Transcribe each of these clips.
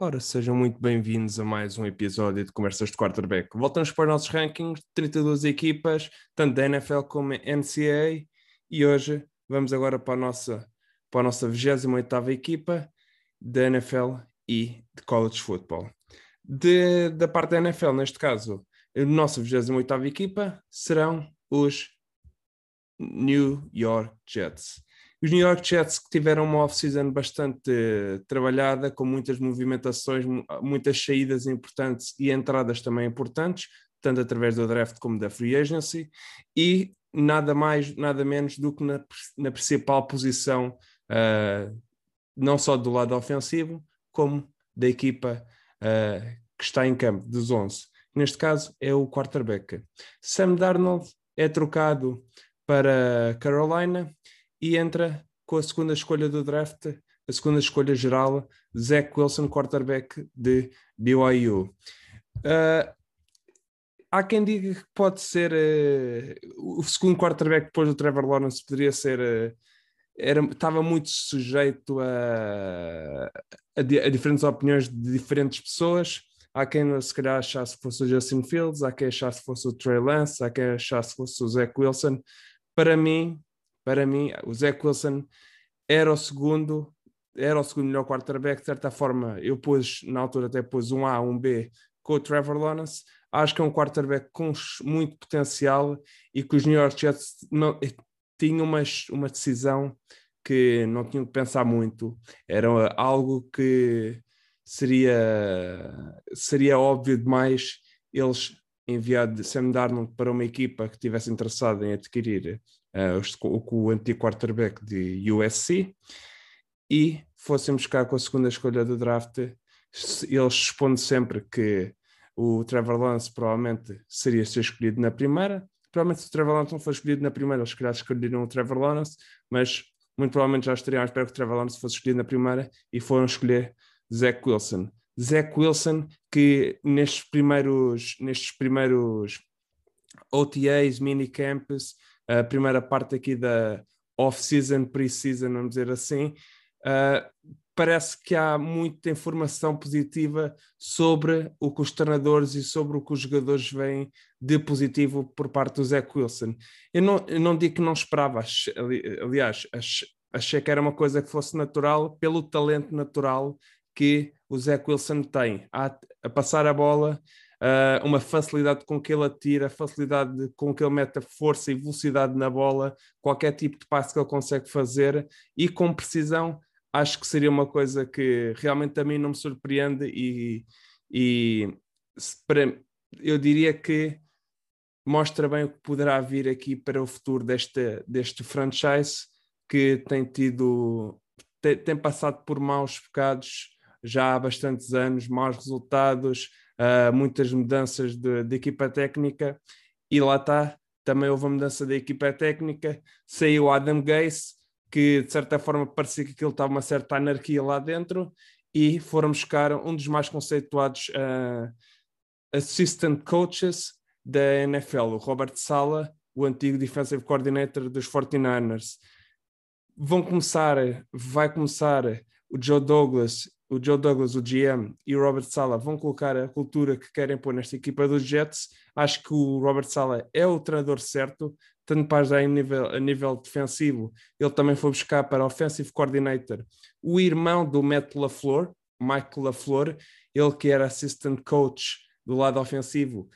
Ora, sejam muito bem-vindos a mais um episódio de Conversas de Quarterback. Voltamos para os nossos rankings, 32 equipas, tanto da NFL como NCAA, e hoje vamos agora para a nossa, para a nossa 28ª equipa da NFL e de College Football. De, da parte da NFL, neste caso, a nossa 28ª equipa serão os New York Jets. Os New York Jets que tiveram uma off-season bastante uh, trabalhada, com muitas movimentações, muitas saídas importantes e entradas também importantes, tanto através do draft como da free agency, e nada mais, nada menos do que na, na principal posição, uh, não só do lado ofensivo, como da equipa uh, que está em campo, dos 11. Neste caso é o quarterback. Sam Darnold é trocado para Carolina e entra com a segunda escolha do draft, a segunda escolha geral, Zach Wilson, quarterback de BYU. Uh, há quem diga que pode ser uh, o segundo quarterback depois do Trevor Lawrence poderia ser uh, era, estava muito sujeito a, a, a, diferentes opiniões de diferentes pessoas. Há quem se calhar achasse que fosse o Justin Fields, há quem achasse que fosse o Trey Lance, há quem achasse que fosse o Zach Wilson. Para mim, para mim, o Zach Wilson era o segundo, era o segundo melhor quarterback, de certa forma, eu pus, na altura até pus um A, um B com o Trevor Lawrence, acho que é um quarterback com muito potencial e que os New York Jets não, eh, tinham uma, uma decisão que não tinham que pensar muito, era algo que seria, seria óbvio demais eles enviar Sam Darnold para uma equipa que estivesse interessada em adquirir uh, o, antigo quarterback de USC, e fossem buscar com a segunda escolha do draft, eles respondem sempre que o Trevor Lawrence provavelmente seria ser escolhido na primeira. Provavelmente se o Trevor Lawrence não for escolhido na primeira, eles calhar escolheram o Trevor Lawrence, mas muito provavelmente já estariam à espera que o Trevor Lawrence fosse escolhido na primeira e foram escolher Zach Wilson. Zach Wilson, que nestes primeiros, nestes primeiros OTAs, minicamps, a primeira parte aqui da off-season, pre-season, vamos dizer assim, uh, parece que há muita informação positiva sobre o que os treinadores e sobre o que os jogadores veem de positivo por parte do Zach Wilson. Eu não, eu não digo que não esperava, aliás, achei que era uma coisa que fosse natural pelo talento natural que o Zach Wilson tem a, a passar a bola uh, uma facilidade com que ele atira, facilidade com que ele mete a força e velocidade na bola, qualquer tipo de passe que ele consegue fazer. E com precisão, acho que seria uma coisa que realmente a mim não me surpreende e, e para, eu diria que mostra bem o que poderá vir aqui para o futuro deste, deste franchise que tem tido tem, tem passado por maus bocados já há bastantes anos, maus resultados, uh, muitas mudanças de, de, equipa técnica e lá está, também houve a mudança da equipa técnica, saiu Adam Gase, que de certa forma parecia que aquilo estava uma certa anarquia lá dentro e foram buscar um dos mais conceituados uh, assistant coaches da NFL, o Robert Sala, o antigo defensive coordinator dos 49ers. Vão começar, vai começar o Joe Douglas o Joe Douglas, o GM e o Robert Sala vão colocar a cultura que querem pôr nesta equipa dos Jets. Acho que o Robert Sala é o treinador certo, tanto para ajudar a nível, a nível defensivo. Ele também foi buscar para Offensive Coordinator o irmão do Matt LaFleur, Mike LaFleur, ele que era assistant coach do lado ofensivo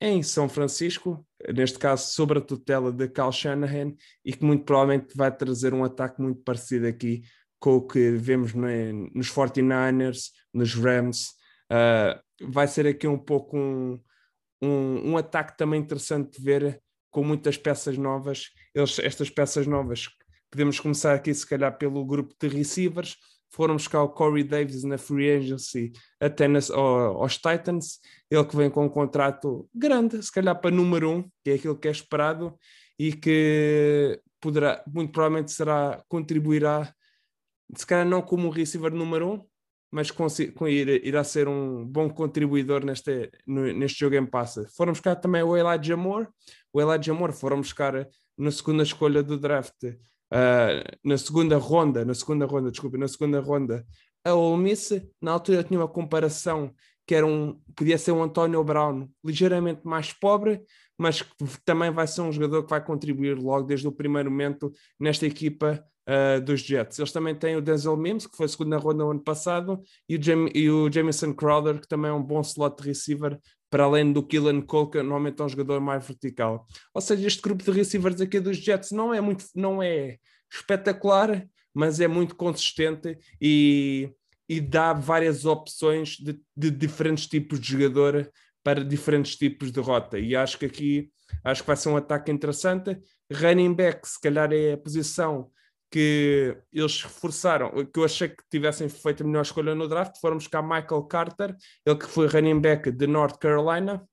em São Francisco, neste caso sob a tutela de Cal Shanahan, e que muito provavelmente vai trazer um ataque muito parecido aqui com o que vemos no, nos 49ers, nos Rams. Uh, vai ser aqui um pouco um, um, um, ataque também interessante de ver, com muitas peças novas. Eles, estas peças novas, podemos começar aqui, se calhar, pelo grupo de receivers. Foram buscar o Corey Davis na free agency até nas, aos Titans. Ele que vem com um contrato grande, se calhar para número um, que é aquilo que é esperado, e que poderá, muito provavelmente será, contribuirá se calhar não como receiver número um, mas com, com ir, irá ser um bom contribuidor neste, no, neste jogo em passa. Foram buscar também o Elijah Moore, o Elijah Moore foram buscar na segunda escolha do draft, uh, na segunda ronda, na segunda ronda, desculpa, na segunda ronda, a Ole Miss, na altura tinha uma comparação que era um, podia ser um António Brown ligeiramente mais pobre, mas que também vai ser um jogador que vai contribuir logo desde o primeiro momento nesta equipa uh, dos Jets. Eles também têm o Denzel Mims, que foi segunda ronda no ano passado, e o, Jam e o Jamison Crowder, que também é um bom slot receiver, para além do Killen Cole, que normalmente é um jogador mais vertical. Ou seja, este grupo de receivers aqui dos Jets não é muito, não é espetacular, mas é muito consistente e e dá várias opções de, de, diferentes tipos de jogador para diferentes tipos de rota. E acho que aqui acho que vai ser um ataque interessante. Running back, se calhar, é a posição que eles reforçaram, que eu achei que tivessem feito a melhor escolha no draft. Foram buscar Michael Carter, ele que foi running back de North Carolina.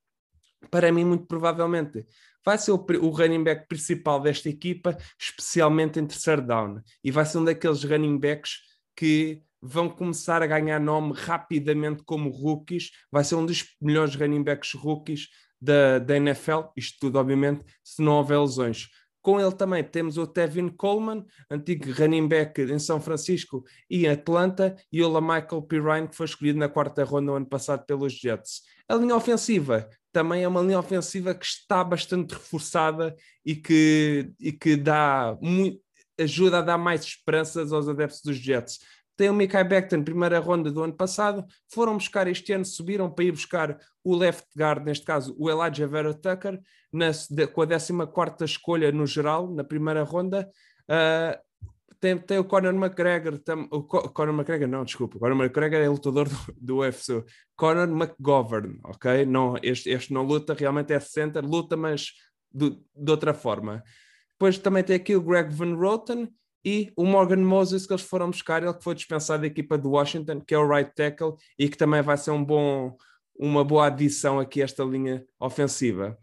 Para mim, muito provavelmente, vai ser o, o, running back principal desta equipa, especialmente em terceiro down. E vai ser um daqueles running backs que vão começar a ganhar nome rapidamente como rookies. Vai ser um dos melhores running backs rookies da, da NFL. Isto tudo, obviamente, se não houver lesões. Com ele também temos o Tevin Coleman, antigo running back em São Francisco e Atlanta, e o Michael Pirine, que foi escolhido na quarta ronda no ano passado pelos Jets. A linha ofensiva também é uma linha ofensiva que está bastante reforçada e que, e que dá muito, ajuda a dar mais esperanças aos adeptos dos Jets tem o Mikai Becton, primeira ronda do ano passado, foram buscar este ano, subiram para ir buscar o left guard, neste caso o Elijah Vera Tucker, na, com a 14 escolha no geral, na primeira ronda. Uh, tem, tem, o Conor McGregor, tam, o Co Conor McGregor, não, desculpa, Conor McGregor é lutador do, do UFC, Conor McGovern, ok? Não, este, este não luta, realmente é center, luta, mas do, de outra forma. Depois também tem aqui o Greg Van Roten, e o Morgan Moses que eles foram buscar, ele que foi dispensado da equipa do Washington, que é o right tackle e que também vai ser um bom, uma boa adição aqui a esta linha ofensiva.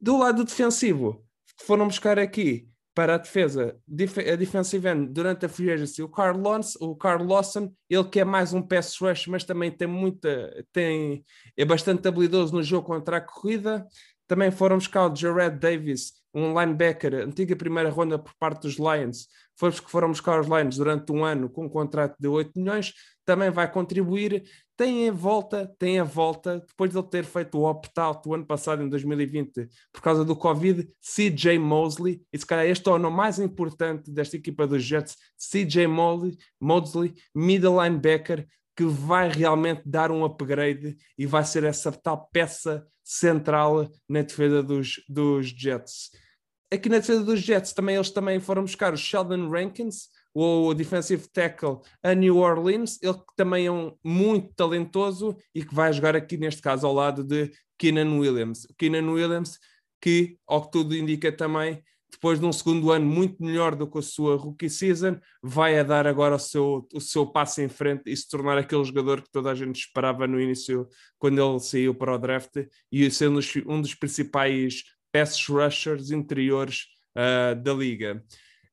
Do lado defensivo, foram buscar aqui para a defesa, a defensive end, durante a free agency, o Carl, Lons, o Carl Lawson, ele que é mais um pass rush, mas também tem muita, tem, é bastante habilidoso no jogo contra a corrida. Também foram buscar o Jared Davis, um linebacker, antiga primeira ronda por parte dos Lions, foi que foram buscar os Lions durante um ano com um contrato de 8 milhões, também vai contribuir. Tem a volta, tem a volta, depois de ele ter feito o opt-out o ano passado, em 2020, por causa do Covid, CJ Mosley, e se calhar este é o nome mais importante desta equipa dos Jets, CJ Mosley middle linebacker, que vai realmente dar um upgrade e vai ser essa tal peça central na defesa dos, dos Jets aqui na defesa dos Jets também eles também foram buscar o Sheldon Rankins, o defensive tackle a New Orleans, ele que também é um muito talentoso e que vai jogar aqui neste caso ao lado de Keenan Williams. Keenan Williams que, ao que tudo indica também, depois de um segundo ano muito melhor do que a sua rookie season, vai a dar agora o seu, o seu passo em frente e se tornar aquele jogador que toda a gente esperava no início, quando ele saiu para o draft, e sendo um dos principais pass rushers interiores uh, da liga.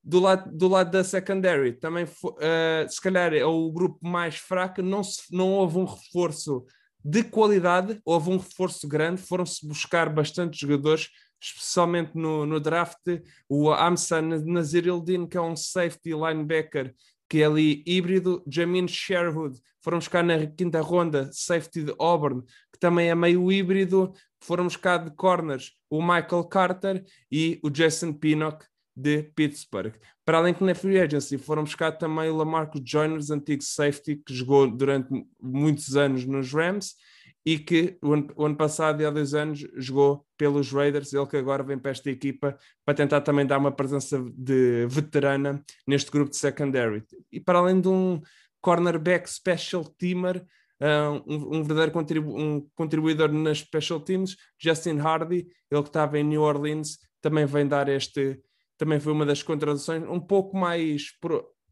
Do lado, do lado da secondary, também uh, se calhar é o grupo mais fraco, não, se, não houve um reforço de qualidade, houve um reforço grande, foram-se buscar bastante jogadores, especialmente no, no draft, o Amsa Nazir Ildin, que é um safety linebacker, que é ali híbrido, Jamin Sherwood, foram buscar na quinta ronda, safety de Auburn, que também é meio híbrido, foram buscar de corners o Michael Carter e o Jason Pinnock de Pittsburgh. Para além que na Free Agency foram buscar também o Lamarcus Joyner, antigo safety, que jogou durante muitos anos nos Rams e que o ano, o ano, passado e há dois anos jogou pelos Raiders, ele que agora vem para esta equipa para tentar também dar uma presença de veterana neste grupo de secondary. E para além de um cornerback special teamer, um, um verdadeiro contribu um contribuidor nas special teams, Justin Hardy, ele que estava em New Orleans, também vem dar este, também foi uma das contradições, um pouco mais,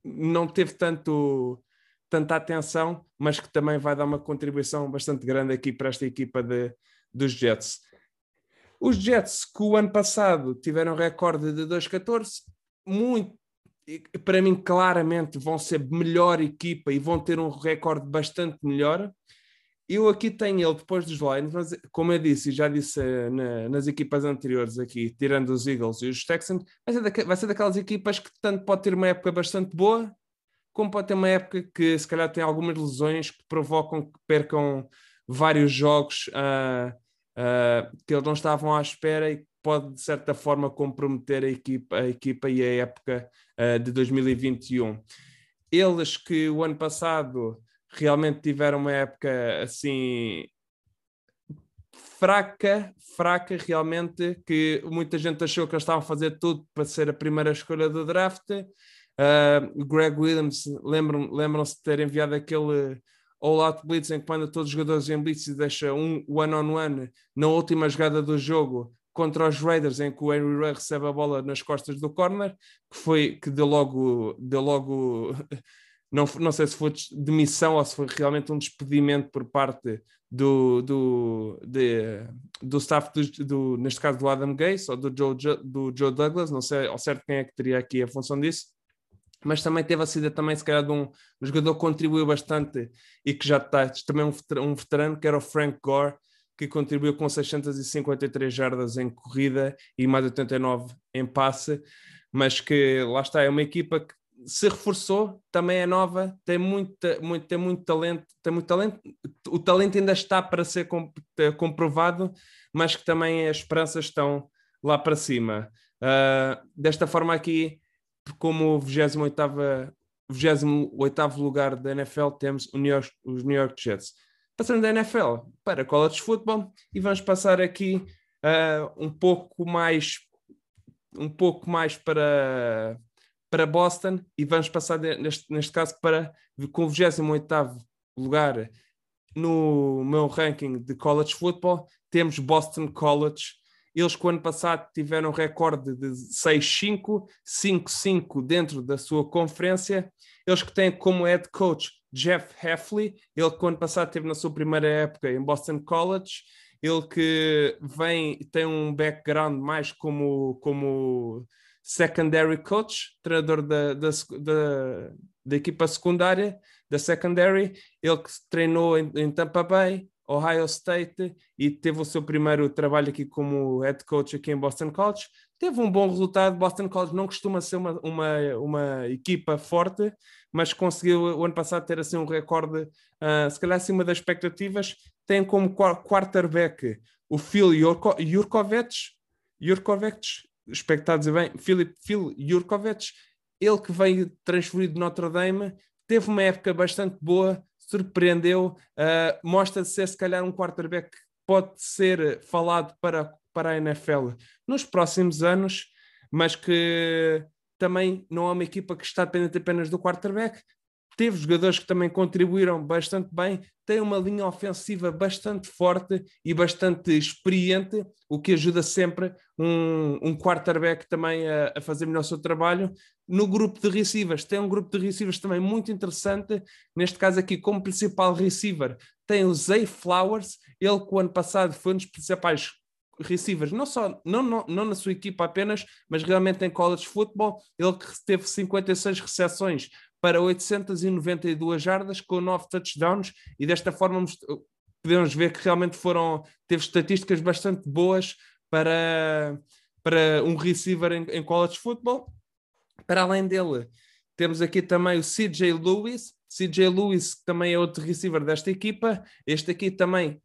não teve tanto tanta atenção, mas que também vai dar uma contribuição bastante grande aqui para esta equipa de, dos Jets. Os Jets, que o ano passado tiveram recorde de 2-14, muito para mim, claramente vão ser melhor equipa e vão ter um recorde bastante melhor. Eu aqui tenho ele depois dos Lions, mas como eu disse e já disse eh, na, nas equipas anteriores aqui, tirando os Eagles e os Texans, vai ser, vai ser daquelas equipas que tanto pode ter uma época bastante boa, como pode ter uma época que se calhar tem algumas lesões que provocam que percam vários jogos uh, uh, que eles não estavam à espera e pode de certa forma comprometer a equipa, a equipa e a época uh, de 2021. Eles que o ano passado realmente tiveram uma época assim fraca, fraca realmente, que muita gente achou que eles estavam a fazer tudo para ser a primeira escolha do draft. Uh, Greg Williams, lembram-se lembram de ter enviado aquele all-out blitz em que manda todos os jogadores em blitz e deixa um one-on-one -on -one na última jogada do jogo contra os Raiders, em que o Henry Ray recebe a bola nas costas do corner, que foi que deu logo, deu logo não, não sei se foi demissão ou se foi realmente um despedimento por parte do, do, de, do staff, do, do, neste caso do Adam Gase ou do Joe, do Joe Douglas, não sei ao certo quem é que teria aqui a função disso, mas também teve a sido também se calhar de um, um jogador que contribuiu bastante e que já está também um, um veterano, que era o Frank Gore, que contribuiu com 653 jardas em corrida e mais 89 em passe, mas que lá está, é uma equipa que se reforçou, também é nova, tem, muita, muito, tem muito talento, tem muito talento, o talento ainda está para ser comprovado, mas que também as esperanças estão lá para cima. Uh, desta forma aqui, como o 28 28 lugar da NFL, temos New York, os New York Jets. Passando da NFL para college football e vamos passar aqui uh, um pouco mais um pouco mais para para Boston e vamos passar neste, neste caso para com o 28 lugar no meu ranking de college football, temos Boston College. Eles, que o ano passado tiveram recorde de 6-5, 5-5 dentro da sua conferência. Eles que têm como head coach Jeff Heffley, ele que o ano passado teve na sua primeira época em Boston College. Ele que vem, tem um background mais como, como secondary coach, treinador da, da, da, da, equipa secundária, da secondary, ele que treinou em, em, Tampa Bay, Ohio State e teve o seu primeiro trabalho aqui como head coach aqui em Boston College. Teve um bom resultado. Boston College não costuma ser uma, uma, uma equipa forte, mas conseguiu o ano passado ter assim um recorde, uh, se calhar acima das expectativas. Tem como quarterback o Phil que está a dizer bem, Philip, Phil Jurkovic, ele que veio transferido de Notre Dame, teve uma época bastante boa, surpreendeu, uh, mostra ser se calhar um quarterback que pode ser falado para, para a NFL nos próximos anos, mas que também não é uma equipa que está dependente apenas do quarterback, teve jogadores que também contribuíram bastante bem, tem uma linha ofensiva bastante forte e bastante experiente, o que ajuda sempre um, um quarterback também a, a, fazer melhor o seu trabalho. No grupo de receivers, tem um grupo de receivers também muito interessante, neste caso aqui como principal receiver tem o Zay Flowers, ele que o ano passado foi um dos principais receivers, não só não, não, não na sua equipa apenas, mas realmente em college football, ele que teve 56 recepções para 892 jardas com 9 touchdowns e desta forma podemos ver que realmente foram teve estatísticas bastante boas para, para um receiver em, em college football. Para além dele, temos aqui também o CJ Lewis. CJ Lewis também é outro receiver desta equipa. Este aqui também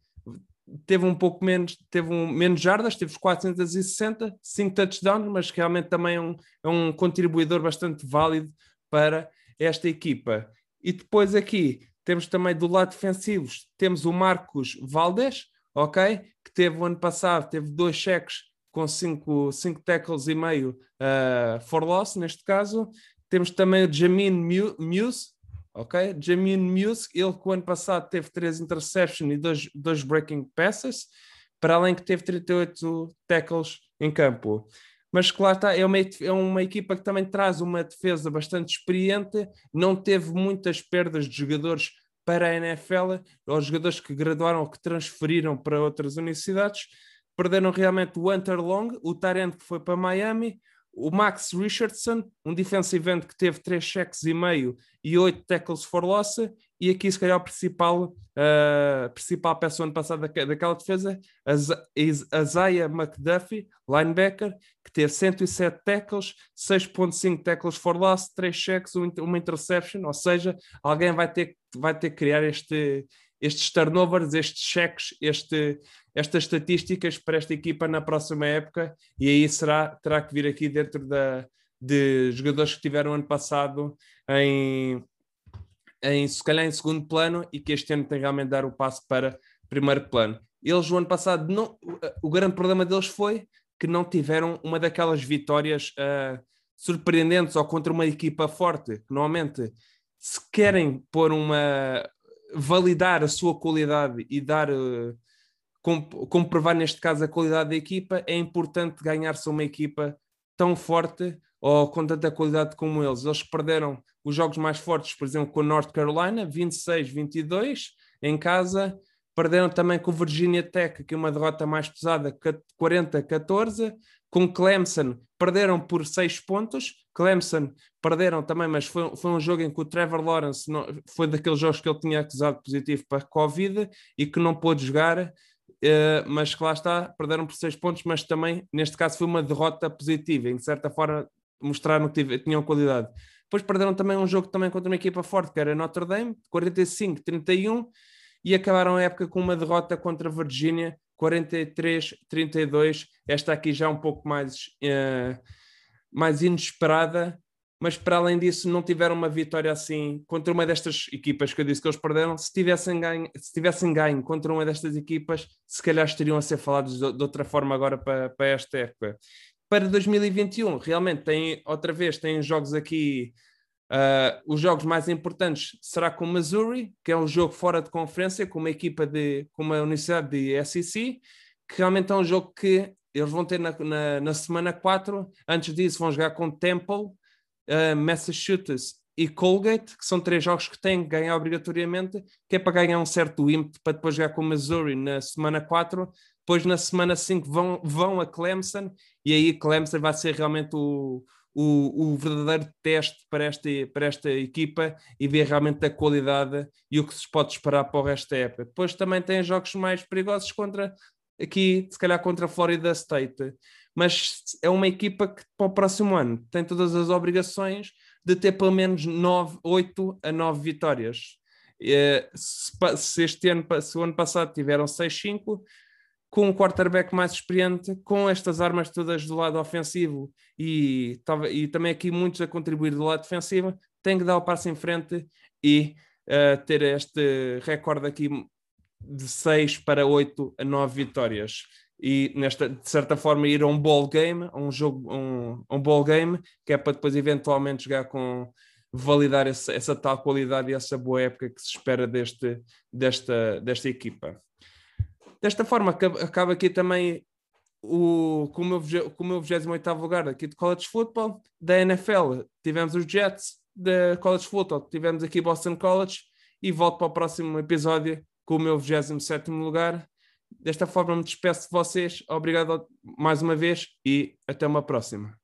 teve um pouco menos, teve um, menos jardas, teve 460, 5 touchdowns, mas realmente também é um, é um contribuidor bastante válido para esta equipa. E depois aqui temos também do lado defensivo, temos o Marcos Valdes, ok? Que teve o ano passado, teve dois cheques com cinco, cinco tackles e meio uh, for loss, neste caso. Temos também o Jamin Muse, ok? Jamin Muse, ele que o ano passado teve três interceptions e dois, dois breaking passes, para além que teve 38 tackles em campo mas claro está, é uma, é uma equipa que também traz uma defesa bastante experiente, não teve muitas perdas de jogadores para a NFL, ou jogadores que graduaram ou que transferiram para outras universidades, perderam realmente o Hunter Long, o Tarent que foi para Miami, o Max Richardson, um defensive end que teve três cheques e meio e oito tackles for loss, e aqui se calhar a principal, uh, principal peça ano passado daquela defesa, Zaya McDuffie, linebacker, que teve 107 tackles, 6.5 tackles for loss, 3 cheques, uma interception, ou seja, alguém vai ter, vai ter que criar este, estes turnovers, estes cheques, este, estas estatísticas para esta equipa na próxima época e aí será, terá que vir aqui dentro da, de jogadores que tiveram ano passado em, em se calhar em segundo plano e que este ano tem realmente dar o passo para primeiro plano. Eles o ano passado não, o grande problema deles foi que não tiveram uma daquelas vitórias uh, surpreendentes ou contra uma equipa forte, que normalmente se querem pôr uma validar a sua qualidade e dar uh, comprovar neste caso a qualidade da equipa, é importante ganhar-se uma equipa tão forte ou com tanta qualidade como eles. Eles perderam os jogos mais fortes, por exemplo, com a North Carolina, 26-22 em casa. Perderam também com o Virginia Tech, que é uma derrota mais pesada, 40-14. Com Clemson, perderam por 6 pontos. Clemson perderam também, mas foi, foi um jogo em que o Trevor Lawrence não, foi daqueles jogos que ele tinha acusado positivo para Covid e que não pôde jogar. Uh, mas que lá está, perderam por 6 pontos, mas também, neste caso, foi uma derrota positiva, em certa forma mostraram que tinham qualidade. Depois perderam também um jogo também contra uma equipa forte, que era Notre Dame, 45-31, e acabaram a época com uma derrota contra a Virgínia, 43-32. Esta aqui já um pouco mais, uh, mais inesperada, mas para além disso não tiveram uma vitória assim contra uma destas equipas que eu disse que eles perderam. Se tivessem ganho, se tivessem ganho contra uma destas equipas, se calhar estariam a ser falados de, de outra forma agora para, para esta época. Para 2021, realmente tem outra vez tem jogos aqui. Uh, os jogos mais importantes será com Missouri, que é um jogo fora de conferência, com uma equipa de com uma universidade de SEC, que realmente é um jogo que eles vão ter na, na, na semana 4. Antes disso, vão jogar com Temple uh, Massachusetts e Colgate, que são três jogos que têm que ganhar obrigatoriamente, que é para ganhar um certo ímpeto para depois jogar com Missouri na semana 4. Depois, na semana 5, vão, vão a Clemson, e aí Clemson vai ser realmente o, o, o, verdadeiro teste para esta, para esta equipa e ver realmente a qualidade e o que se pode esperar para o resto da época. Depois também tem jogos mais perigosos contra aqui, se calhar contra a Florida State mas é uma equipa que para o próximo ano tem todas as obrigações de ter pelo menos 9, 8 a 9 vitórias. Se, este ano, se o ano passado tiveram 6-5, com um quarterback mais experiente, com estas armas todas do lado ofensivo e, e também aqui muitos a contribuir do lado defensivo, tem que dar o passo em frente e uh, ter este recorde aqui de 6 para 8 a 9 vitórias e nesta, de certa forma ir a um ball game, a um jogo, um, um ball game, que é para depois eventualmente jogar com validar essa, essa tal qualidade e essa boa época que se espera deste, desta, desta equipa. Desta forma, acaba aqui também o, com, o meu, com o meu 28 lugar aqui de College Football. Da NFL, tivemos os Jets. Da College Football, tivemos aqui Boston College. E volto para o próximo episódio com o meu 27 lugar. Desta forma me despeço de vocês. Obrigado mais uma vez e até uma próxima.